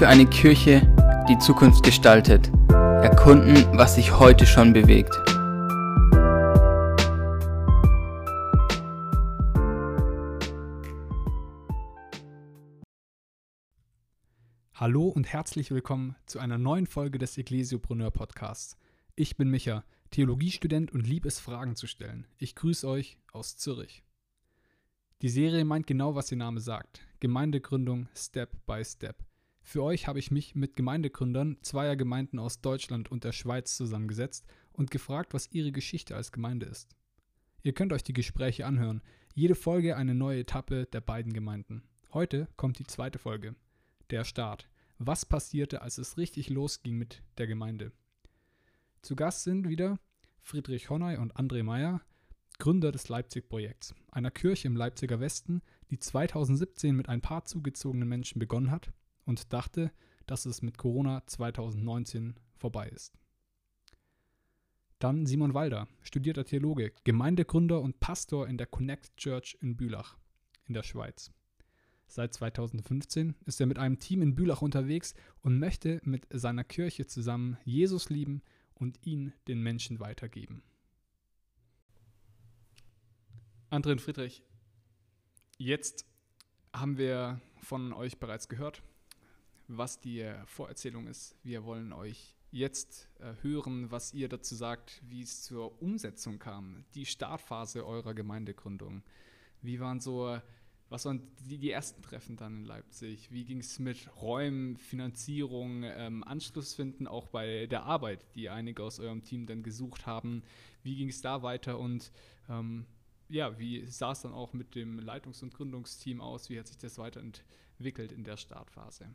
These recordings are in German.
für eine Kirche, die Zukunft gestaltet. Erkunden, was sich heute schon bewegt. Hallo und herzlich willkommen zu einer neuen Folge des Ecclesiopreneur Podcasts. Ich bin Micha, Theologiestudent und lieb es, Fragen zu stellen. Ich grüße euch aus Zürich. Die Serie meint genau, was ihr Name sagt. Gemeindegründung Step by Step. Für euch habe ich mich mit Gemeindegründern zweier Gemeinden aus Deutschland und der Schweiz zusammengesetzt und gefragt, was ihre Geschichte als Gemeinde ist. Ihr könnt euch die Gespräche anhören. Jede Folge eine neue Etappe der beiden Gemeinden. Heute kommt die zweite Folge. Der Start. Was passierte, als es richtig losging mit der Gemeinde? Zu Gast sind wieder Friedrich Honnay und André Meyer, Gründer des Leipzig-Projekts, einer Kirche im Leipziger Westen, die 2017 mit ein paar zugezogenen Menschen begonnen hat und dachte, dass es mit Corona 2019 vorbei ist. Dann Simon Walder, studierter Theologe, Gemeindegründer und Pastor in der Connect Church in Bülach in der Schweiz. Seit 2015 ist er mit einem Team in Bülach unterwegs und möchte mit seiner Kirche zusammen Jesus lieben und ihn den Menschen weitergeben. André und Friedrich, jetzt haben wir von euch bereits gehört, was die Vorerzählung ist. Wir wollen euch jetzt äh, hören, was ihr dazu sagt, wie es zur Umsetzung kam, die Startphase eurer Gemeindegründung. Wie waren so, was waren die, die ersten Treffen dann in Leipzig? Wie ging es mit Räumen, Finanzierung, ähm, Anschluss finden, auch bei der Arbeit, die einige aus eurem Team dann gesucht haben? Wie ging es da weiter und ähm, ja, wie sah es dann auch mit dem Leitungs- und Gründungsteam aus? Wie hat sich das weiterentwickelt in der Startphase?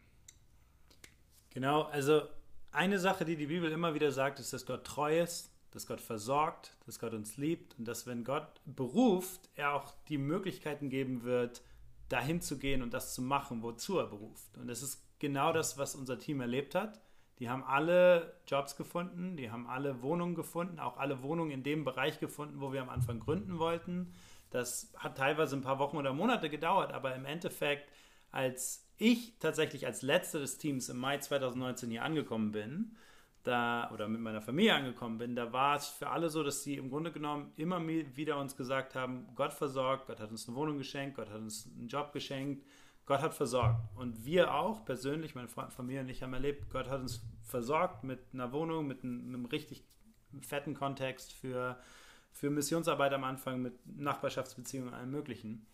Genau, also eine Sache, die die Bibel immer wieder sagt, ist, dass Gott treu ist, dass Gott versorgt, dass Gott uns liebt und dass, wenn Gott beruft, er auch die Möglichkeiten geben wird, dahin zu gehen und das zu machen, wozu er beruft. Und das ist genau das, was unser Team erlebt hat. Die haben alle Jobs gefunden, die haben alle Wohnungen gefunden, auch alle Wohnungen in dem Bereich gefunden, wo wir am Anfang gründen wollten. Das hat teilweise ein paar Wochen oder Monate gedauert, aber im Endeffekt, als ich tatsächlich als letzter des Teams im Mai 2019 hier angekommen bin, da oder mit meiner Familie angekommen bin, da war es für alle so, dass sie im Grunde genommen immer wieder uns gesagt haben, Gott versorgt, Gott hat uns eine Wohnung geschenkt, Gott hat uns einen Job geschenkt, Gott hat versorgt. Und wir auch persönlich, meine Familie und ich haben erlebt, Gott hat uns versorgt mit einer Wohnung, mit einem, einem richtig fetten Kontext für, für Missionsarbeit am Anfang, mit Nachbarschaftsbeziehungen, allem Möglichen.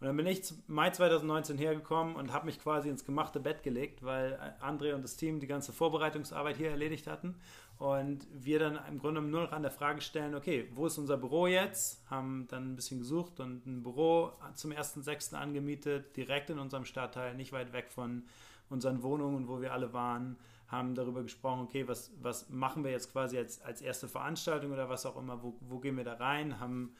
Und dann bin ich Mai 2019 hergekommen und habe mich quasi ins gemachte Bett gelegt, weil André und das Team die ganze Vorbereitungsarbeit hier erledigt hatten. Und wir dann im Grunde nur noch an der Frage stellen, okay, wo ist unser Büro jetzt? Haben dann ein bisschen gesucht und ein Büro zum 1.6. angemietet, direkt in unserem Stadtteil, nicht weit weg von unseren Wohnungen, wo wir alle waren haben darüber gesprochen, okay, was, was machen wir jetzt quasi als, als erste Veranstaltung oder was auch immer, wo, wo gehen wir da rein, haben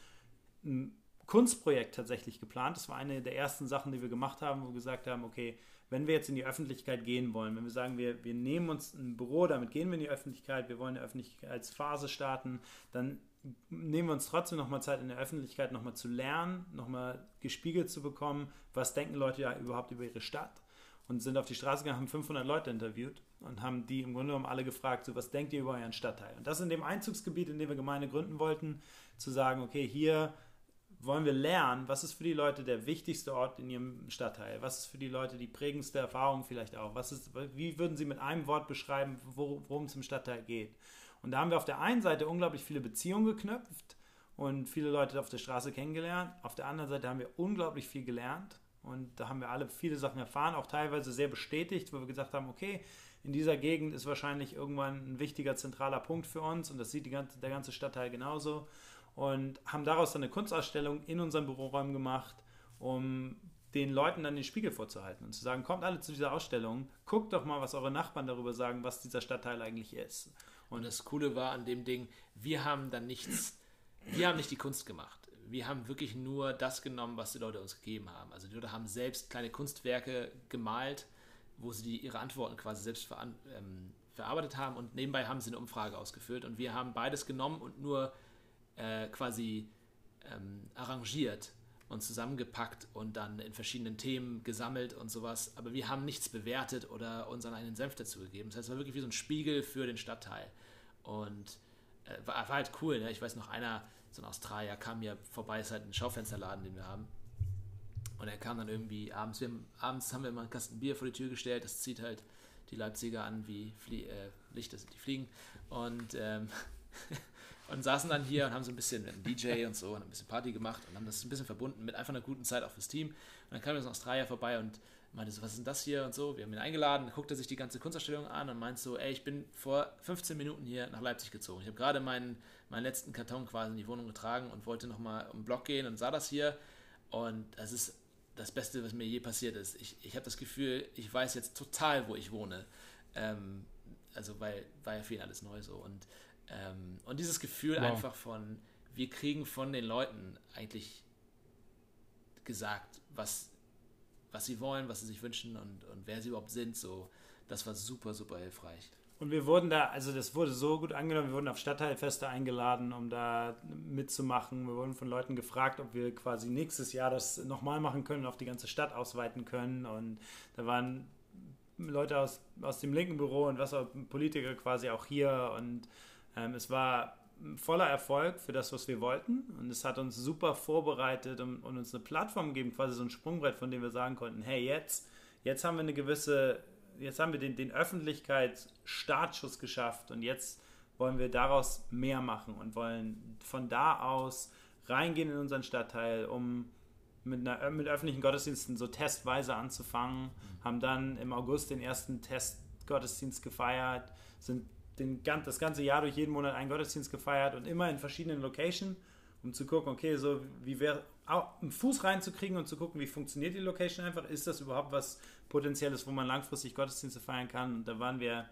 ein Kunstprojekt tatsächlich geplant. Das war eine der ersten Sachen, die wir gemacht haben, wo wir gesagt haben, okay, wenn wir jetzt in die Öffentlichkeit gehen wollen, wenn wir sagen, wir, wir nehmen uns ein Büro, damit gehen wir in die Öffentlichkeit, wir wollen eine Öffentlichkeitsphase starten, dann nehmen wir uns trotzdem nochmal Zeit in der Öffentlichkeit, nochmal zu lernen, nochmal gespiegelt zu bekommen, was denken Leute ja überhaupt über ihre Stadt und sind auf die Straße gegangen, haben 500 Leute interviewt und haben die im Grunde genommen alle gefragt, so was denkt ihr über euren Stadtteil? Und das in dem Einzugsgebiet, in dem wir Gemeinde gründen wollten, zu sagen, okay, hier wollen wir lernen, was ist für die Leute der wichtigste Ort in ihrem Stadtteil? Was ist für die Leute die prägendste Erfahrung vielleicht auch? Was ist, wie würden sie mit einem Wort beschreiben, worum es im Stadtteil geht? Und da haben wir auf der einen Seite unglaublich viele Beziehungen geknüpft und viele Leute auf der Straße kennengelernt. Auf der anderen Seite haben wir unglaublich viel gelernt und da haben wir alle viele Sachen erfahren, auch teilweise sehr bestätigt, wo wir gesagt haben, okay, in dieser Gegend ist wahrscheinlich irgendwann ein wichtiger zentraler Punkt für uns und das sieht ganze, der ganze Stadtteil genauso und haben daraus dann eine Kunstausstellung in unseren Büroräumen gemacht, um den Leuten dann den Spiegel vorzuhalten und zu sagen, kommt alle zu dieser Ausstellung, guckt doch mal, was eure Nachbarn darüber sagen, was dieser Stadtteil eigentlich ist. Und das Coole war an dem Ding, wir haben dann nichts, wir haben nicht die Kunst gemacht. Wir haben wirklich nur das genommen, was die Leute uns gegeben haben. Also die Leute haben selbst kleine Kunstwerke gemalt, wo sie die, ihre Antworten quasi selbst ver, ähm, verarbeitet haben und nebenbei haben sie eine Umfrage ausgeführt und wir haben beides genommen und nur äh, quasi ähm, arrangiert und zusammengepackt und dann in verschiedenen Themen gesammelt und sowas. Aber wir haben nichts bewertet oder unseren eigenen Senf dazu gegeben. Das heißt, es war wirklich wie so ein Spiegel für den Stadtteil. Und äh, war, war, halt cool. Ne? Ich weiß noch, einer, so ein Australier, kam hier vorbei, ist halt ein Schaufensterladen, den wir haben. Und er kam dann irgendwie abends, wir haben, abends haben wir immer einen Kasten Bier vor die Tür gestellt, das zieht halt die Leipziger an wie Flie äh, Lichter, die fliegen. Und, ähm, und saßen dann hier und haben so ein bisschen mit einem DJ und so und ein bisschen Party gemacht und haben das ein bisschen verbunden mit einfach einer guten Zeit auch fürs Team. Und dann kam so ein Australier vorbei und meinte so, was ist denn das hier und so. Wir haben ihn eingeladen, guckte sich die ganze Kunstausstellung an und meinte so, ey, ich bin vor 15 Minuten hier nach Leipzig gezogen. Ich habe gerade meinen, meinen letzten Karton quasi in die Wohnung getragen und wollte nochmal um den Block gehen und sah das hier. Und das ist das Beste, was mir je passiert ist. Ich, ich habe das Gefühl, ich weiß jetzt total, wo ich wohne. Ähm, also, weil war ja für ihn alles neu so. Und, ähm, und dieses Gefühl wow. einfach von, wir kriegen von den Leuten eigentlich gesagt, was, was sie wollen, was sie sich wünschen und, und wer sie überhaupt sind. So, das war super, super hilfreich. Und wir wurden da, also das wurde so gut angenommen, wir wurden auf Stadtteilfeste eingeladen, um da mitzumachen. Wir wurden von Leuten gefragt, ob wir quasi nächstes Jahr das nochmal machen können, auf die ganze Stadt ausweiten können. Und da waren Leute aus, aus dem linken Büro und was auch Politiker quasi auch hier. Und ähm, es war voller Erfolg für das, was wir wollten. Und es hat uns super vorbereitet und, und uns eine Plattform gegeben, quasi so ein Sprungbrett, von dem wir sagen konnten, hey, jetzt, jetzt haben wir eine gewisse jetzt haben wir den, den Öffentlichkeitsstartschuss geschafft und jetzt wollen wir daraus mehr machen und wollen von da aus reingehen in unseren Stadtteil, um mit, einer, mit öffentlichen Gottesdiensten so testweise anzufangen, mhm. haben dann im August den ersten Testgottesdienst gefeiert, sind den, das ganze Jahr durch jeden Monat einen Gottesdienst gefeiert und immer in verschiedenen Locations, um zu gucken, okay, so wie wäre einen Fuß reinzukriegen und zu gucken, wie funktioniert die Location einfach, ist das überhaupt was Potenzielles, wo man langfristig Gottesdienste feiern kann. Und da waren wir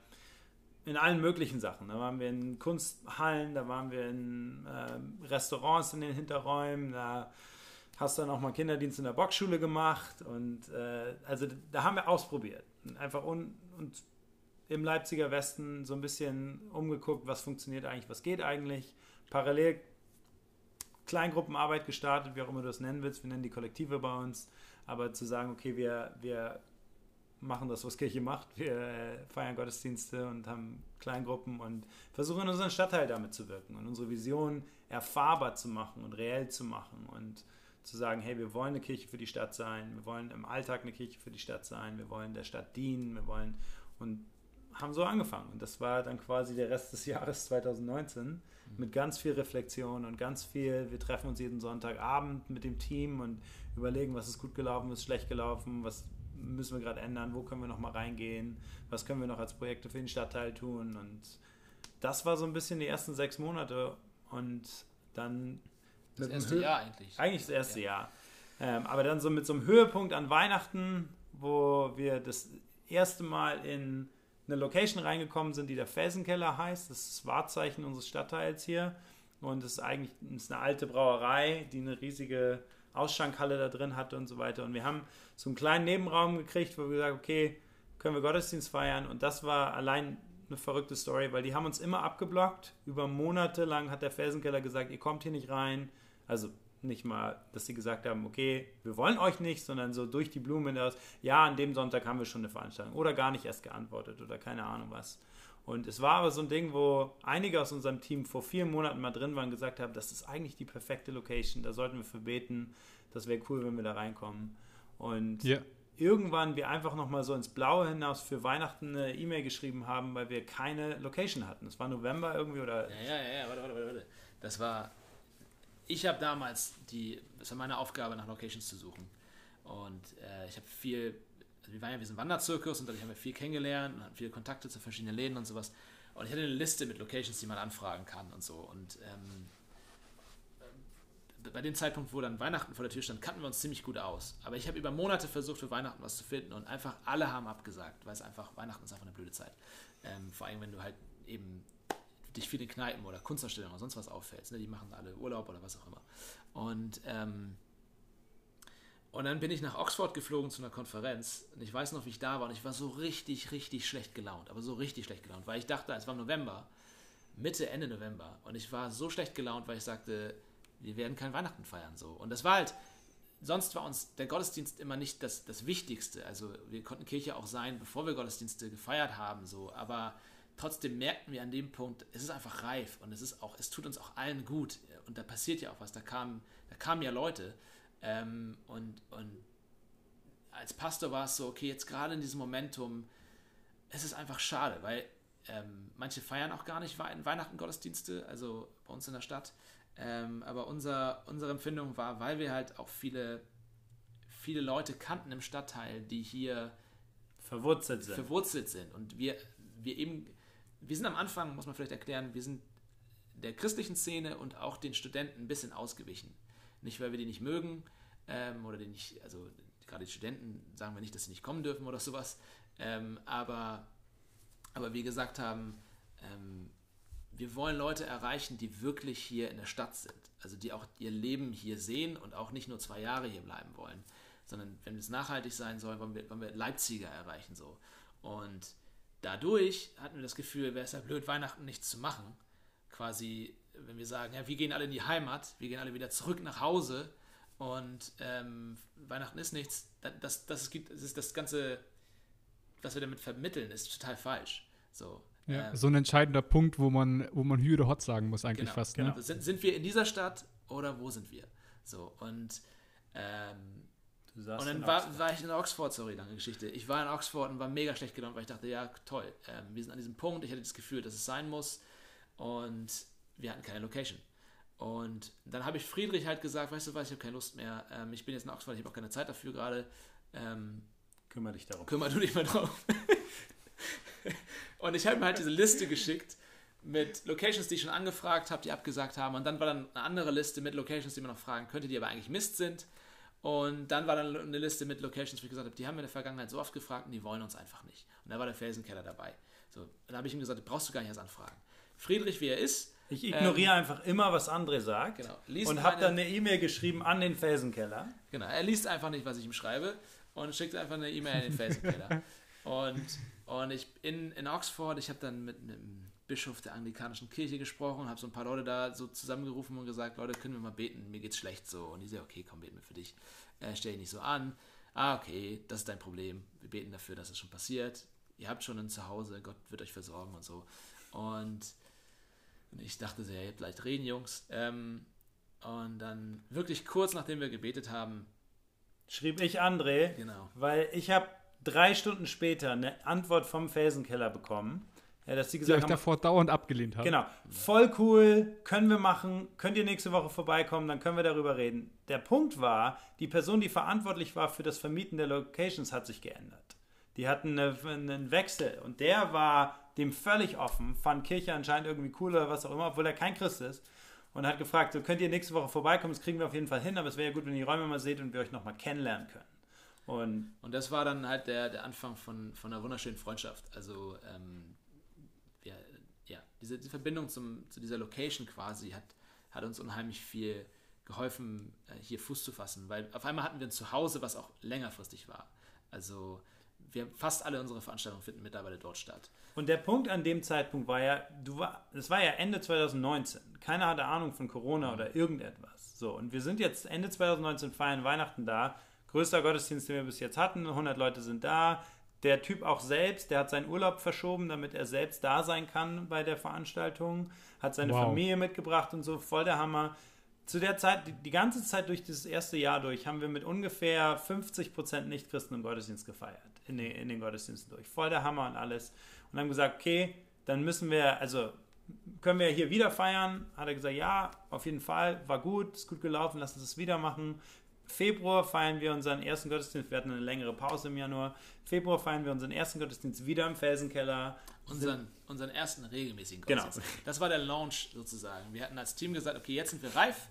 in allen möglichen Sachen. Da waren wir in Kunsthallen, da waren wir in äh, Restaurants in den Hinterräumen, da hast du dann auch mal Kinderdienst in der Boxschule gemacht und äh, also da haben wir ausprobiert. Einfach un und im Leipziger Westen so ein bisschen umgeguckt, was funktioniert eigentlich, was geht eigentlich. Parallel Kleingruppenarbeit gestartet, wie auch immer du das nennen willst. Wir nennen die Kollektive bei uns. Aber zu sagen, okay, wir, wir machen das, was Kirche macht. Wir äh, feiern Gottesdienste und haben Kleingruppen und versuchen in unseren Stadtteil damit zu wirken und unsere Vision erfahrbar zu machen und reell zu machen und zu sagen, hey, wir wollen eine Kirche für die Stadt sein, wir wollen im Alltag eine Kirche für die Stadt sein, wir wollen der Stadt dienen, wir wollen und haben so angefangen. Und das war dann quasi der Rest des Jahres 2019 mit ganz viel Reflexion und ganz viel, wir treffen uns jeden Sonntagabend mit dem Team und überlegen, was ist gut gelaufen, was ist schlecht gelaufen, was müssen wir gerade ändern, wo können wir noch mal reingehen, was können wir noch als Projekte für den Stadtteil tun und das war so ein bisschen die ersten sechs Monate und dann das erste Jahr eigentlich. Eigentlich das erste ja. Jahr. Ähm, aber dann so mit so einem Höhepunkt an Weihnachten, wo wir das erste Mal in eine Location reingekommen sind, die der Felsenkeller heißt. Das ist das Wahrzeichen unseres Stadtteils hier. Und es ist eigentlich ist eine alte Brauerei, die eine riesige Ausschankhalle da drin hatte und so weiter. Und wir haben so einen kleinen Nebenraum gekriegt, wo wir gesagt haben, okay, können wir Gottesdienst feiern. Und das war allein eine verrückte Story, weil die haben uns immer abgeblockt. Über Monate lang hat der Felsenkeller gesagt, ihr kommt hier nicht rein. Also nicht mal, dass sie gesagt haben, okay, wir wollen euch nicht, sondern so durch die Blume hinaus, ja, an dem Sonntag haben wir schon eine Veranstaltung oder gar nicht erst geantwortet oder keine Ahnung was. Und es war aber so ein Ding, wo einige aus unserem Team vor vier Monaten mal drin waren und gesagt haben, das ist eigentlich die perfekte Location, da sollten wir für beten, das wäre cool, wenn wir da reinkommen. Und yeah. irgendwann wir einfach nochmal so ins Blaue hinaus für Weihnachten eine E-Mail geschrieben haben, weil wir keine Location hatten. Es war November irgendwie oder... Ja, ja, ja, warte, warte, warte. Das war ich habe damals die, es war meine Aufgabe, nach Locations zu suchen. Und äh, ich habe viel, also wir waren ja, wir sind Wanderzirkus und dadurch haben wir viel kennengelernt und hatten viele Kontakte zu verschiedenen Läden und sowas. Und ich hatte eine Liste mit Locations, die man anfragen kann und so. Und ähm, bei dem Zeitpunkt, wo dann Weihnachten vor der Tür stand, kannten wir uns ziemlich gut aus. Aber ich habe über Monate versucht, für Weihnachten was zu finden und einfach alle haben abgesagt, weil es einfach, Weihnachten ist einfach eine blöde Zeit. Ähm, vor allem, wenn du halt eben dich viele Kneipen oder Kunstausstellungen oder sonst was auffällst. Ne? Die machen alle Urlaub oder was auch immer. Und, ähm, und dann bin ich nach Oxford geflogen zu einer Konferenz und ich weiß noch, wie ich da war und ich war so richtig, richtig schlecht gelaunt, aber so richtig schlecht gelaunt, weil ich dachte, es war November, Mitte, Ende November und ich war so schlecht gelaunt, weil ich sagte, wir werden kein Weihnachten feiern so. Und das war halt, sonst war uns der Gottesdienst immer nicht das, das Wichtigste. Also wir konnten Kirche auch sein, bevor wir Gottesdienste gefeiert haben, so. Aber trotzdem merkten wir an dem Punkt, es ist einfach reif und es ist auch, es tut uns auch allen gut. Und da passiert ja auch was. Da kamen, da kamen ja Leute. Ähm, und, und als Pastor war es so, okay, jetzt gerade in diesem Momentum, es ist einfach schade, weil ähm, manche feiern auch gar nicht Weihnachten Gottesdienste, also bei uns in der Stadt. Ähm, aber unser, unsere Empfindung war, weil wir halt auch viele, viele Leute kannten im Stadtteil, die hier verwurzelt sind. verwurzelt sind. Und wir, wir eben, wir sind am Anfang, muss man vielleicht erklären, wir sind der christlichen Szene und auch den Studenten ein bisschen ausgewichen. Nicht, weil wir die nicht mögen ähm, oder die nicht, also gerade die Studenten sagen wir nicht, dass sie nicht kommen dürfen oder sowas, ähm, aber, aber wir gesagt haben, ähm, wir wollen Leute erreichen, die wirklich hier in der Stadt sind. Also die auch ihr Leben hier sehen und auch nicht nur zwei Jahre hier bleiben wollen. Sondern wenn es nachhaltig sein soll, wollen wir, wollen wir Leipziger erreichen. So. Und dadurch hatten wir das Gefühl, wäre es ja blöd, Weihnachten nichts zu machen. Quasi, wenn wir sagen, ja, wir gehen alle in die Heimat, wir gehen alle wieder zurück nach Hause und ähm, Weihnachten ist nichts, das, das, gibt, das ist das Ganze, was wir damit vermitteln, ist total falsch. So, ja, ähm, so ein entscheidender Punkt, wo man, wo man Hü oder Hot sagen muss, eigentlich genau, fast. Ne? Genau. Sind, sind wir in dieser Stadt oder wo sind wir? So, und ähm, und dann war, war, ich in Oxford, sorry, lange Geschichte. Ich war in Oxford und war mega schlecht gelaunt, weil ich dachte, ja, toll, ähm, wir sind an diesem Punkt, ich hatte das Gefühl, dass es sein muss und wir hatten keine Location. Und dann habe ich Friedrich halt gesagt, weißt du was, ich habe keine Lust mehr, ähm, ich bin jetzt in Oxford, ich habe auch keine Zeit dafür gerade. Ähm, Kümmer dich darum. Kümmer du dich mal drauf. Und ich habe mir halt diese Liste geschickt mit Locations, die ich schon angefragt habe, die abgesagt haben. Und dann war dann eine andere Liste mit Locations, die man noch fragen könnte, die aber eigentlich Mist sind. Und dann war dann eine Liste mit Locations, wo ich gesagt habe, die haben wir in der Vergangenheit so oft gefragt und die wollen uns einfach nicht. Und da war der Felsenkeller dabei. So, dann habe ich ihm gesagt, brauchst du gar nicht erst anfragen. Friedrich, wie er ist. Ich ignoriere ähm, einfach immer, was André sagt. Genau. und habe dann eine E-Mail geschrieben an den Felsenkeller. Genau, er liest einfach nicht, was ich ihm schreibe und schickt einfach eine E-Mail an den Felsenkeller. und und ich in, in Oxford, ich habe dann mit einem Bischof der anglikanischen Kirche gesprochen, habe so ein paar Leute da so zusammengerufen und gesagt, Leute, können wir mal beten, mir geht's schlecht so. Und die sagen, okay, komm, beten wir für dich. Äh, stell dich nicht so an. Ah, okay, das ist dein Problem. Wir beten dafür, dass es schon passiert. Ihr habt schon ein Zuhause, Gott wird euch versorgen und so. Und, und ich dachte sehr, ihr habt leicht reden, Jungs. Ähm, und dann wirklich kurz nachdem wir gebetet haben, schrieb ich André, genau. weil ich habe drei Stunden später eine Antwort vom Felsenkeller bekommen. Ja, dass sie gesagt die euch haben, davor dauernd abgelehnt haben. Genau. Voll cool, können wir machen, könnt ihr nächste Woche vorbeikommen, dann können wir darüber reden. Der Punkt war, die Person, die verantwortlich war für das Vermieten der Locations, hat sich geändert. Die hatten eine, einen Wechsel und der war dem völlig offen, fand Kirche anscheinend irgendwie cool oder was auch immer, obwohl er kein Christ ist. Und hat gefragt, so könnt ihr nächste Woche vorbeikommen, das kriegen wir auf jeden Fall hin, aber es wäre ja gut, wenn ihr die Räume mal seht und wir euch nochmal kennenlernen können. Und, und das war dann halt der, der Anfang von, von einer wunderschönen Freundschaft. Also, ähm, diese, diese Verbindung zum, zu dieser Location quasi hat, hat uns unheimlich viel geholfen, äh, hier Fuß zu fassen, weil auf einmal hatten wir ein Zuhause, was auch längerfristig war. Also, wir fast alle unsere Veranstaltungen finden mittlerweile dort statt. Und der Punkt an dem Zeitpunkt war ja, du war, es war ja Ende 2019. Keiner hatte Ahnung von Corona oder irgendetwas. So, und wir sind jetzt Ende 2019 feiern Weihnachten da größter Gottesdienst, den wir bis jetzt hatten. 100 Leute sind da. Der Typ auch selbst, der hat seinen Urlaub verschoben, damit er selbst da sein kann bei der Veranstaltung. Hat seine wow. Familie mitgebracht und so. Voll der Hammer. Zu der Zeit, die ganze Zeit durch dieses erste Jahr durch, haben wir mit ungefähr 50 Prozent Nichtchristen im Gottesdienst gefeiert. In den, in den Gottesdiensten durch. Voll der Hammer und alles. Und haben gesagt, okay, dann müssen wir, also können wir hier wieder feiern? Hat er gesagt, ja, auf jeden Fall, war gut, ist gut gelaufen, lass uns das wieder machen. Februar feiern wir unseren ersten Gottesdienst. Wir hatten eine längere Pause im Januar. Februar feiern wir unseren ersten Gottesdienst wieder im Felsenkeller. Unseren, unseren ersten regelmäßigen genau. Gottesdienst. Genau. Das war der Launch sozusagen. Wir hatten als Team gesagt, okay, jetzt sind wir reif.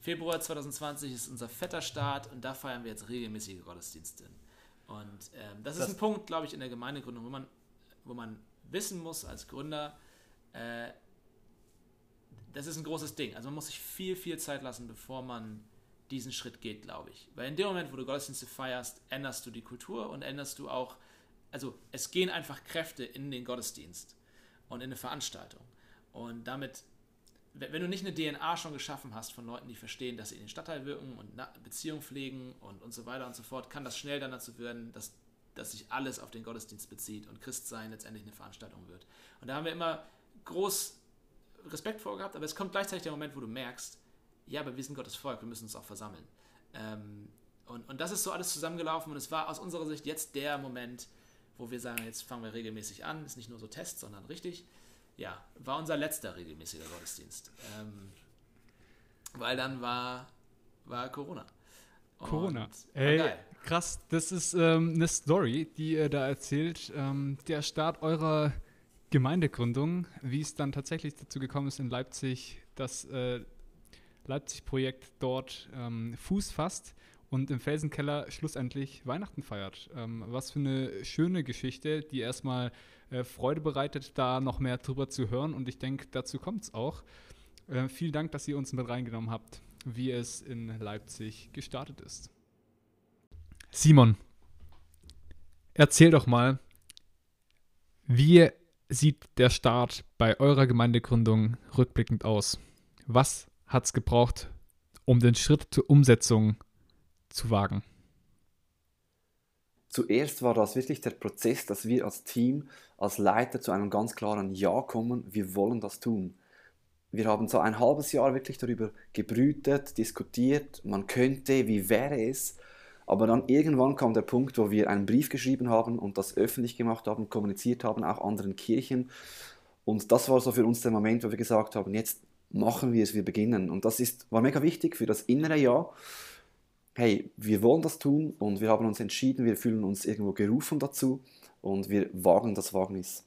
Februar 2020 ist unser fetter Start und da feiern wir jetzt regelmäßige Gottesdienste. Und ähm, das, das, ist ein Punkt, glaube ich, in der Gemeindegründung, wo man, wo man wissen muss als Gründer, äh, das ist ein großes Ding. Also man muss sich viel, viel Zeit lassen, bevor man diesen Schritt geht, glaube ich. Weil in dem Moment, wo du Gottesdienste feierst, änderst du die Kultur und änderst du auch, also es gehen einfach Kräfte in den Gottesdienst und in eine Veranstaltung. Und damit wenn du nicht eine DNA schon geschaffen hast von Leuten, die verstehen, dass sie in den Stadtteil wirken und Beziehungen pflegen und, und so weiter und so fort, kann das schnell dann dazu werden, dass, dass sich alles auf den Gottesdienst bezieht und Christsein letztendlich eine Veranstaltung wird. Und da haben wir immer groß Respekt vor gehabt, aber es kommt gleichzeitig der Moment, wo du merkst, ja, aber wir sind Gottes Volk, wir müssen uns auch versammeln. Ähm, und, und das ist so alles zusammengelaufen und es war aus unserer Sicht jetzt der Moment, wo wir sagen, jetzt fangen wir regelmäßig an, ist nicht nur so Test, sondern richtig ja, war unser letzter regelmäßiger Gottesdienst. Ähm, weil dann war, war Corona. Und Corona. Ey, geil. krass, das ist ähm, eine Story, die ihr da erzählt. Ähm, der Start eurer Gemeindegründung, wie es dann tatsächlich dazu gekommen ist in Leipzig, das äh, Leipzig-Projekt dort ähm, Fuß fasst und im Felsenkeller schlussendlich Weihnachten feiert. Ähm, was für eine schöne Geschichte, die erstmal äh, Freude bereitet, da noch mehr drüber zu hören. Und ich denke, dazu kommt es auch. Äh, vielen Dank, dass ihr uns mit reingenommen habt, wie es in Leipzig gestartet ist. Simon, erzähl doch mal, wie sieht der Start bei eurer Gemeindegründung rückblickend aus? Was hat es gebraucht, um den Schritt zur Umsetzung zu wagen? Zuerst war das wirklich der Prozess, dass wir als Team, als Leiter zu einem ganz klaren Ja kommen, wir wollen das tun. Wir haben so ein halbes Jahr wirklich darüber gebrütet, diskutiert, man könnte, wie wäre es. Aber dann irgendwann kam der Punkt, wo wir einen Brief geschrieben haben und das öffentlich gemacht haben, kommuniziert haben, auch anderen Kirchen. Und das war so für uns der Moment, wo wir gesagt haben, jetzt machen wir es, wir beginnen. Und das ist, war mega wichtig für das innere Jahr hey, wir wollen das tun und wir haben uns entschieden, wir fühlen uns irgendwo gerufen dazu und wir wagen das Wagnis.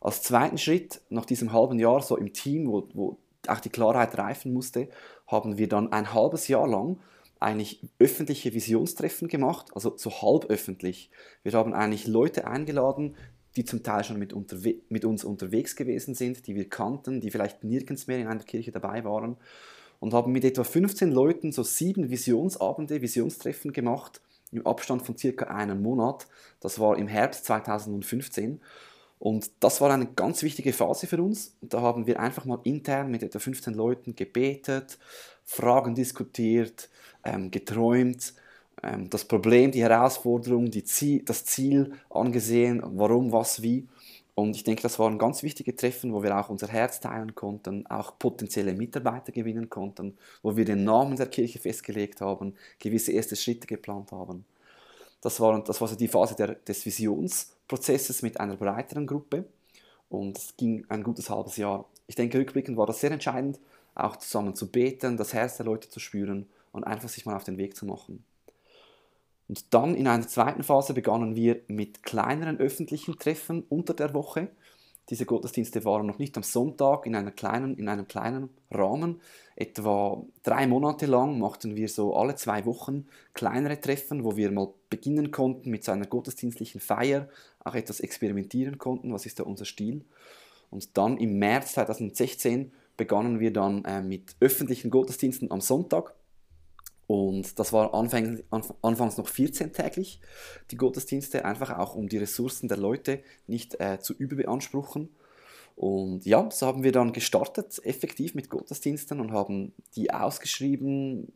Als zweiten Schritt, nach diesem halben Jahr so im Team, wo, wo auch die Klarheit reifen musste, haben wir dann ein halbes Jahr lang eigentlich öffentliche Visionstreffen gemacht, also so halb öffentlich. Wir haben eigentlich Leute eingeladen, die zum Teil schon mit, mit uns unterwegs gewesen sind, die wir kannten, die vielleicht nirgends mehr in einer Kirche dabei waren und haben mit etwa 15 Leuten so sieben Visionsabende, Visionstreffen gemacht, im Abstand von circa einem Monat. Das war im Herbst 2015. Und das war eine ganz wichtige Phase für uns. Da haben wir einfach mal intern mit etwa 15 Leuten gebetet, Fragen diskutiert, ähm, geträumt, das Problem, die Herausforderung, die Ziel, das Ziel angesehen, warum, was, wie. Und ich denke, das waren ganz wichtige Treffen, wo wir auch unser Herz teilen konnten, auch potenzielle Mitarbeiter gewinnen konnten, wo wir den Namen der Kirche festgelegt haben, gewisse erste Schritte geplant haben. Das war, das war so die Phase der, des Visionsprozesses mit einer breiteren Gruppe und es ging ein gutes halbes Jahr. Ich denke, rückblickend war das sehr entscheidend, auch zusammen zu beten, das Herz der Leute zu spüren und einfach sich mal auf den Weg zu machen. Und dann in einer zweiten Phase begannen wir mit kleineren öffentlichen Treffen unter der Woche. Diese Gottesdienste waren noch nicht am Sonntag in, einer kleinen, in einem kleinen Rahmen. Etwa drei Monate lang machten wir so alle zwei Wochen kleinere Treffen, wo wir mal beginnen konnten mit so einer gottesdienstlichen Feier, auch etwas experimentieren konnten, was ist da unser Stil. Und dann im März 2016 begannen wir dann äh, mit öffentlichen Gottesdiensten am Sonntag und das war anfänglich, anfangs noch 14-täglich, die Gottesdienste, einfach auch um die Ressourcen der Leute nicht äh, zu überbeanspruchen. Und ja, so haben wir dann gestartet, effektiv mit Gottesdiensten und haben die ausgeschrieben,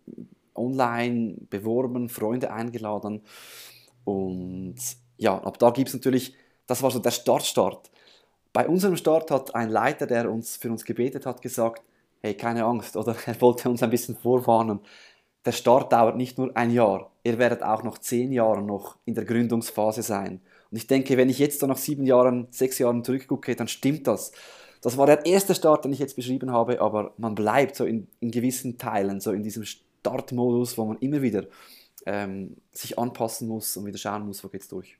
online beworben, Freunde eingeladen. Und ja, ab da gibt es natürlich, das war so der Startstart. Bei unserem Start hat ein Leiter, der uns für uns gebetet hat, gesagt, hey, keine Angst, oder er wollte uns ein bisschen vorwarnen der Start dauert nicht nur ein Jahr, ihr werdet auch noch zehn Jahre noch in der Gründungsphase sein. Und ich denke, wenn ich jetzt so nach sieben Jahren, sechs Jahren zurückgucke, dann stimmt das. Das war der erste Start, den ich jetzt beschrieben habe, aber man bleibt so in, in gewissen Teilen, so in diesem Startmodus, wo man immer wieder ähm, sich anpassen muss und wieder schauen muss, wo geht's durch.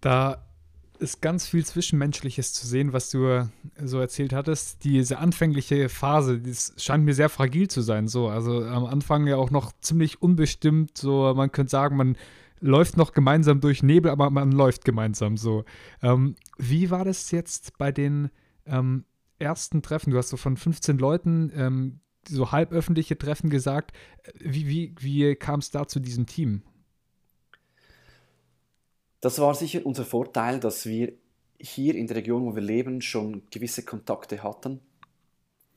Da ist ganz viel Zwischenmenschliches zu sehen, was du so erzählt hattest. Diese anfängliche Phase, das scheint mir sehr fragil zu sein. So, also am Anfang ja auch noch ziemlich unbestimmt. So, man könnte sagen, man läuft noch gemeinsam durch Nebel, aber man läuft gemeinsam so. Ähm, wie war das jetzt bei den ähm, ersten Treffen? Du hast so von 15 Leuten ähm, so halböffentliche Treffen gesagt. Wie, wie, wie kam es da zu diesem Team? Das war sicher unser Vorteil, dass wir hier in der Region, wo wir leben, schon gewisse Kontakte hatten.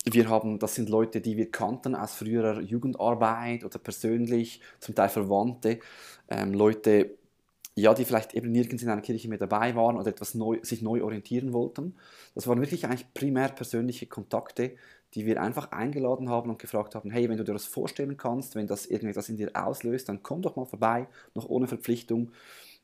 Wir haben, das sind Leute, die wir kannten aus früherer Jugendarbeit oder persönlich, zum Teil Verwandte, ähm, Leute, ja, die vielleicht eben nirgends in einer Kirche mehr dabei waren oder etwas neu, sich neu orientieren wollten. Das waren wirklich eigentlich primär persönliche Kontakte, die wir einfach eingeladen haben und gefragt haben, hey, wenn du dir das vorstellen kannst, wenn das irgendetwas in dir auslöst, dann komm doch mal vorbei, noch ohne Verpflichtung.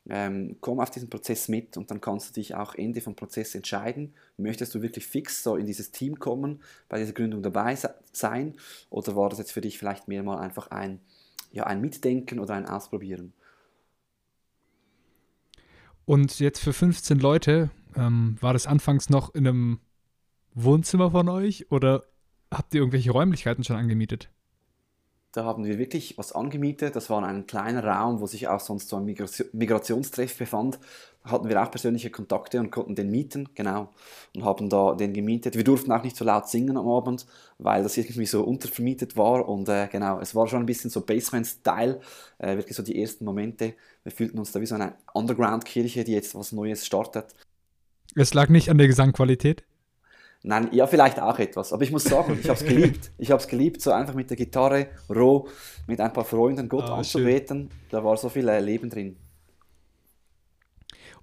Ähm, komm auf diesen Prozess mit und dann kannst du dich auch Ende vom Prozess entscheiden. Möchtest du wirklich fix so in dieses Team kommen, bei dieser Gründung dabei sein oder war das jetzt für dich vielleicht mehr mal einfach ein, ja, ein Mitdenken oder ein Ausprobieren? Und jetzt für 15 Leute, ähm, war das anfangs noch in einem Wohnzimmer von euch oder habt ihr irgendwelche Räumlichkeiten schon angemietet? Da haben wir wirklich was angemietet. Das war ein kleiner Raum, wo sich auch sonst so ein Migration Migrationstreff befand. Da hatten wir auch persönliche Kontakte und konnten den mieten, genau. Und haben da den gemietet. Wir durften auch nicht so laut singen am Abend, weil das irgendwie so untervermietet war. Und äh, genau, es war schon ein bisschen so Basement-Style. Äh, wirklich so die ersten Momente. Wir fühlten uns da wie so eine Underground-Kirche, die jetzt was Neues startet. Es lag nicht an der Gesangqualität? Nein, ja, vielleicht auch etwas. Aber ich muss sagen, ich habe es geliebt. Ich habe es geliebt, so einfach mit der Gitarre, roh, mit ein paar Freunden Gott ah, anzubeten. Schön. Da war so viel äh, Leben drin.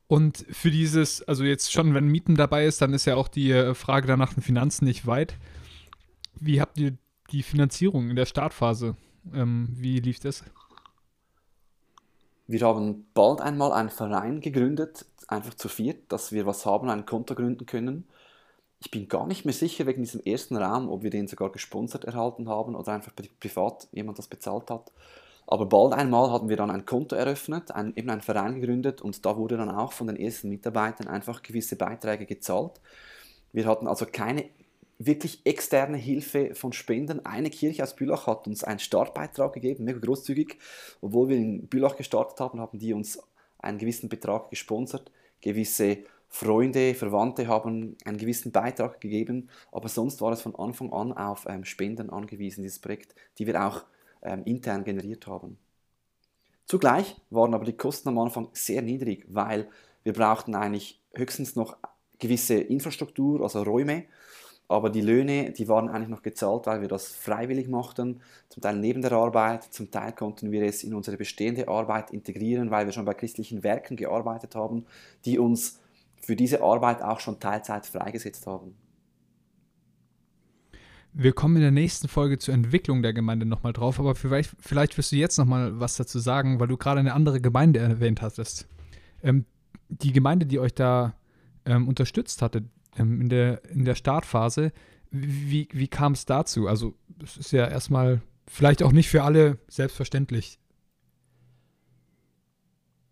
Und für dieses, also jetzt schon, wenn Mieten dabei ist, dann ist ja auch die äh, Frage danach den Finanzen nicht weit. Wie habt ihr die Finanzierung in der Startphase? Ähm, wie lief das? Wir haben bald einmal einen Verein gegründet, einfach zu viert, dass wir was haben, ein Konto gründen können ich bin gar nicht mehr sicher wegen diesem ersten Raum, ob wir den sogar gesponsert erhalten haben oder einfach privat jemand das bezahlt hat. Aber bald einmal hatten wir dann ein Konto eröffnet, ein, eben einen Verein gegründet und da wurde dann auch von den ersten Mitarbeitern einfach gewisse Beiträge gezahlt. Wir hatten also keine wirklich externe Hilfe von Spenden. Eine Kirche aus Bülach hat uns einen Startbeitrag gegeben, mega großzügig. Obwohl wir in Bülach gestartet haben, haben die uns einen gewissen Betrag gesponsert. Gewisse Freunde, Verwandte haben einen gewissen Beitrag gegeben, aber sonst war es von Anfang an auf ähm, Spenden angewiesen, dieses Projekt, die wir auch ähm, intern generiert haben. Zugleich waren aber die Kosten am Anfang sehr niedrig, weil wir brauchten eigentlich höchstens noch gewisse Infrastruktur, also Räume, aber die Löhne, die waren eigentlich noch gezahlt, weil wir das freiwillig machten, zum Teil neben der Arbeit, zum Teil konnten wir es in unsere bestehende Arbeit integrieren, weil wir schon bei christlichen Werken gearbeitet haben, die uns für diese Arbeit auch schon Teilzeit freigesetzt haben. Wir kommen in der nächsten Folge zur Entwicklung der Gemeinde nochmal drauf, aber vielleicht, vielleicht wirst du jetzt nochmal was dazu sagen, weil du gerade eine andere Gemeinde erwähnt hattest. Ähm, die Gemeinde, die euch da ähm, unterstützt hatte ähm, in, der, in der Startphase, wie, wie kam es dazu? Also, es ist ja erstmal vielleicht auch nicht für alle selbstverständlich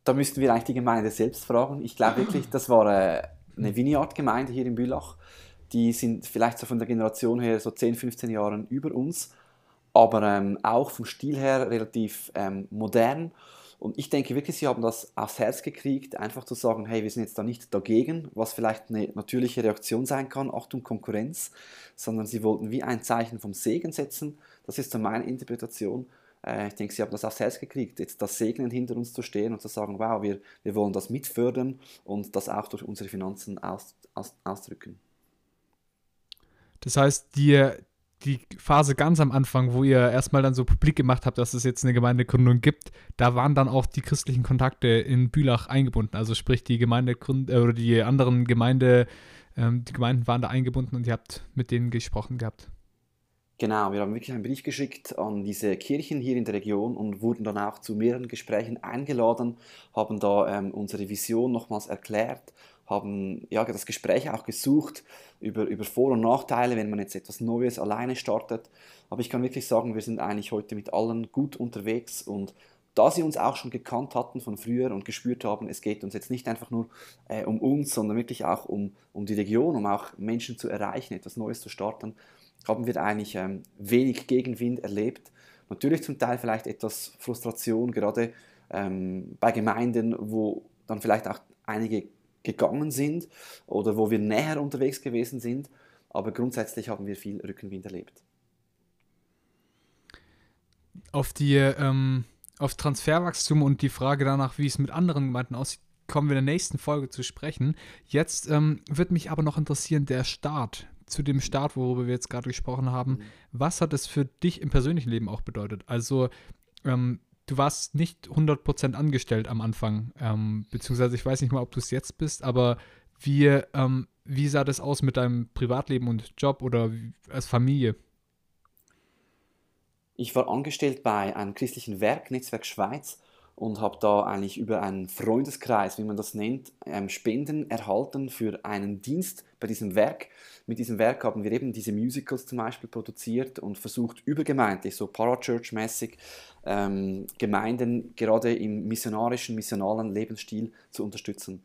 da müssten wir eigentlich die Gemeinde selbst fragen. Ich glaube wirklich, das war äh, eine Vineyard-Gemeinde hier in Bülach. Die sind vielleicht so von der Generation her so 10, 15 Jahre über uns, aber ähm, auch vom Stil her relativ ähm, modern. Und ich denke wirklich, sie haben das aufs Herz gekriegt, einfach zu sagen, hey, wir sind jetzt da nicht dagegen, was vielleicht eine natürliche Reaktion sein kann, Achtung, Konkurrenz, sondern sie wollten wie ein Zeichen vom Segen setzen. Das ist so meine Interpretation. Äh, ich denke, sie haben das aufs Herz gekriegt, jetzt das Segnen hinter uns zu stehen und zu sagen, wow, wir, wir wollen das mitfördern und das auch durch unsere Finanzen aus, aus, ausdrücken. Das heißt, die, die Phase ganz am Anfang, wo ihr erstmal dann so publik gemacht habt, dass es jetzt eine Gemeindegründung gibt, da waren dann auch die christlichen Kontakte in Bülach eingebunden. Also sprich, die Gemeindegründ äh, oder die anderen Gemeinde, ähm, die Gemeinden waren da eingebunden und ihr habt mit denen gesprochen gehabt. Genau, wir haben wirklich einen Brief geschickt an diese Kirchen hier in der Region und wurden dann auch zu mehreren Gesprächen eingeladen, haben da ähm, unsere Vision nochmals erklärt, haben ja, das Gespräch auch gesucht über, über Vor- und Nachteile, wenn man jetzt etwas Neues alleine startet. Aber ich kann wirklich sagen, wir sind eigentlich heute mit allen gut unterwegs und da sie uns auch schon gekannt hatten von früher und gespürt haben, es geht uns jetzt nicht einfach nur äh, um uns, sondern wirklich auch um, um die Region, um auch Menschen zu erreichen, etwas Neues zu starten, haben wir eigentlich ähm, wenig Gegenwind erlebt. Natürlich zum Teil vielleicht etwas Frustration, gerade ähm, bei Gemeinden, wo dann vielleicht auch einige gegangen sind oder wo wir näher unterwegs gewesen sind. Aber grundsätzlich haben wir viel Rückenwind erlebt. Auf die ähm, auf Transferwachstum und die Frage danach, wie es mit anderen Gemeinden aussieht, kommen wir in der nächsten Folge zu sprechen. Jetzt ähm, wird mich aber noch interessieren, der Start, zu dem Start, worüber wir jetzt gerade gesprochen haben. Mhm. Was hat es für dich im persönlichen Leben auch bedeutet? Also, ähm, du warst nicht 100% angestellt am Anfang, ähm, beziehungsweise ich weiß nicht mal, ob du es jetzt bist, aber wie, ähm, wie sah das aus mit deinem Privatleben und Job oder als Familie? Ich war angestellt bei einem christlichen Werk, Netzwerk Schweiz, und habe da eigentlich über einen Freundeskreis, wie man das nennt, ähm, Spenden erhalten für einen Dienst bei diesem Werk. Mit diesem Werk haben wir eben diese Musicals zum Beispiel produziert und versucht übergemeindlich, so Parachurch-mäßig, ähm, Gemeinden gerade im missionarischen, missionalen Lebensstil zu unterstützen.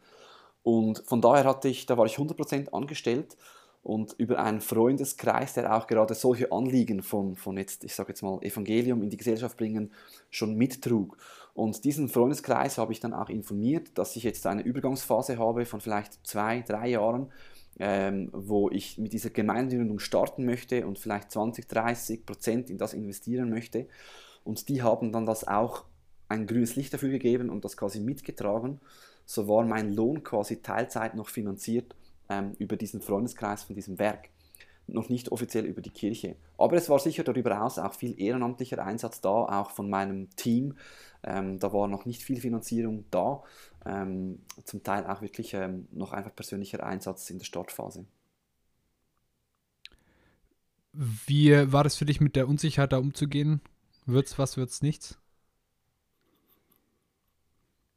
Und von daher hatte ich, da war ich 100% angestellt und über einen Freundeskreis, der auch gerade solche Anliegen von, von jetzt, ich sage jetzt mal, Evangelium in die Gesellschaft bringen, schon mittrug. Und diesen Freundeskreis habe ich dann auch informiert, dass ich jetzt eine Übergangsphase habe von vielleicht zwei, drei Jahren, ähm, wo ich mit dieser Gemeindegründung starten möchte und vielleicht 20, 30 Prozent in das investieren möchte. Und die haben dann das auch ein grünes Licht dafür gegeben und das quasi mitgetragen. So war mein Lohn quasi Teilzeit noch finanziert ähm, über diesen Freundeskreis von diesem Werk. Noch nicht offiziell über die Kirche. Aber es war sicher darüber hinaus auch viel ehrenamtlicher Einsatz da, auch von meinem Team. Ähm, da war noch nicht viel Finanzierung da. Ähm, zum Teil auch wirklich ähm, noch einfach persönlicher Einsatz in der Startphase. Wie war das für dich mit der Unsicherheit da umzugehen? Wird's was, wird's nichts?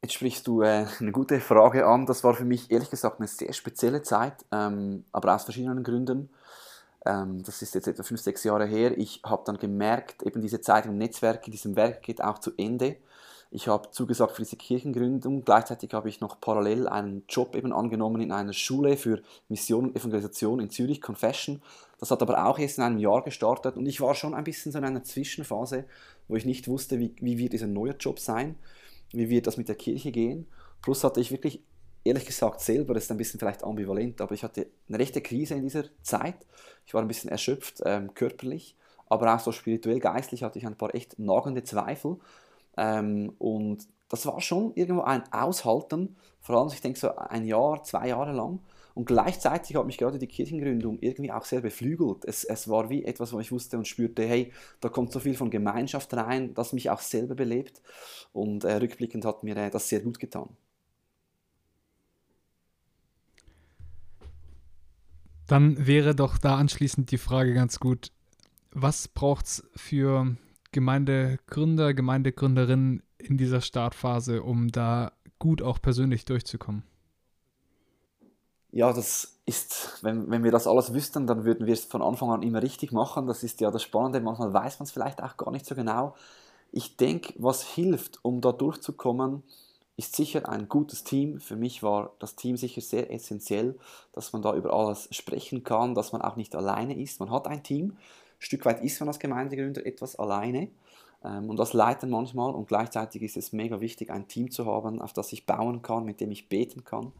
Jetzt sprichst du äh, eine gute Frage an. Das war für mich ehrlich gesagt eine sehr spezielle Zeit, ähm, aber aus verschiedenen Gründen. Ähm, das ist jetzt etwa fünf, sechs Jahre her. Ich habe dann gemerkt, eben diese Zeit im Netzwerk, in diesem Werk geht auch zu Ende. Ich habe zugesagt für diese Kirchengründung. Gleichzeitig habe ich noch parallel einen Job eben angenommen in einer Schule für Mission und Evangelisation in Zürich, Confession. Das hat aber auch erst in einem Jahr gestartet und ich war schon ein bisschen so in einer Zwischenphase, wo ich nicht wusste, wie, wie wird dieser neue Job sein wie wird das mit der Kirche gehen. Plus hatte ich wirklich, ehrlich gesagt, selber, das ist ein bisschen vielleicht ambivalent, aber ich hatte eine rechte Krise in dieser Zeit. Ich war ein bisschen erschöpft, ähm, körperlich, aber auch so spirituell, geistlich hatte ich ein paar echt nagende Zweifel. Ähm, und das war schon irgendwo ein Aushalten, vor allem, ich denke, so ein Jahr, zwei Jahre lang. Und gleichzeitig hat mich gerade die Kirchengründung irgendwie auch sehr beflügelt. Es, es war wie etwas, wo ich wusste und spürte, hey, da kommt so viel von Gemeinschaft rein, das mich auch selber belebt. Und äh, rückblickend hat mir äh, das sehr gut getan. Dann wäre doch da anschließend die Frage ganz gut, was braucht es für Gemeindegründer, Gemeindegründerinnen in dieser Startphase, um da gut auch persönlich durchzukommen? Ja, das ist, wenn, wenn wir das alles wüssten, dann würden wir es von Anfang an immer richtig machen. Das ist ja das Spannende. Manchmal weiß man es vielleicht auch gar nicht so genau. Ich denke, was hilft, um da durchzukommen, ist sicher ein gutes Team. Für mich war das Team sicher sehr essentiell, dass man da über alles sprechen kann, dass man auch nicht alleine ist. Man hat ein Team. Ein Stück weit ist man als Gemeindegründer etwas alleine. Ähm, und das leiten manchmal. Und gleichzeitig ist es mega wichtig, ein Team zu haben, auf das ich bauen kann, mit dem ich beten kann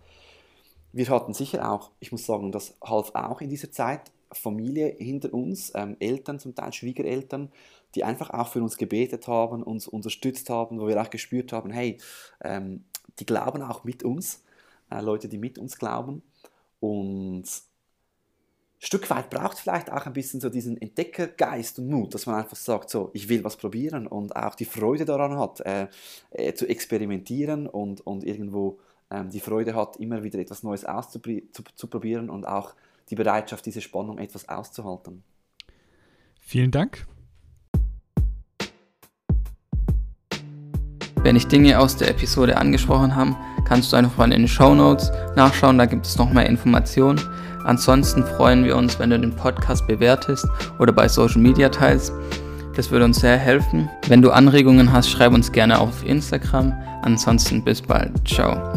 wir hatten sicher auch, ich muss sagen, das half auch in dieser Zeit, Familie hinter uns, ähm, Eltern, zum Teil Schwiegereltern, die einfach auch für uns gebetet haben, uns unterstützt haben, wo wir auch gespürt haben, hey, ähm, die glauben auch mit uns, äh, Leute, die mit uns glauben. Und ein Stück weit braucht vielleicht auch ein bisschen so diesen Entdeckergeist und Mut, dass man einfach sagt, so, ich will was probieren und auch die Freude daran hat, äh, äh, zu experimentieren und, und irgendwo ähm, die Freude hat, immer wieder etwas Neues auszuprobieren und auch die Bereitschaft, diese Spannung etwas auszuhalten. Vielen Dank. Wenn dich Dinge aus der Episode angesprochen haben, kannst du einfach mal in den Show Notes nachschauen, da gibt es noch mehr Informationen. Ansonsten freuen wir uns, wenn du den Podcast bewertest oder bei Social Media teilst. Das würde uns sehr helfen. Wenn du Anregungen hast, schreib uns gerne auf Instagram. Ansonsten bis bald. Ciao.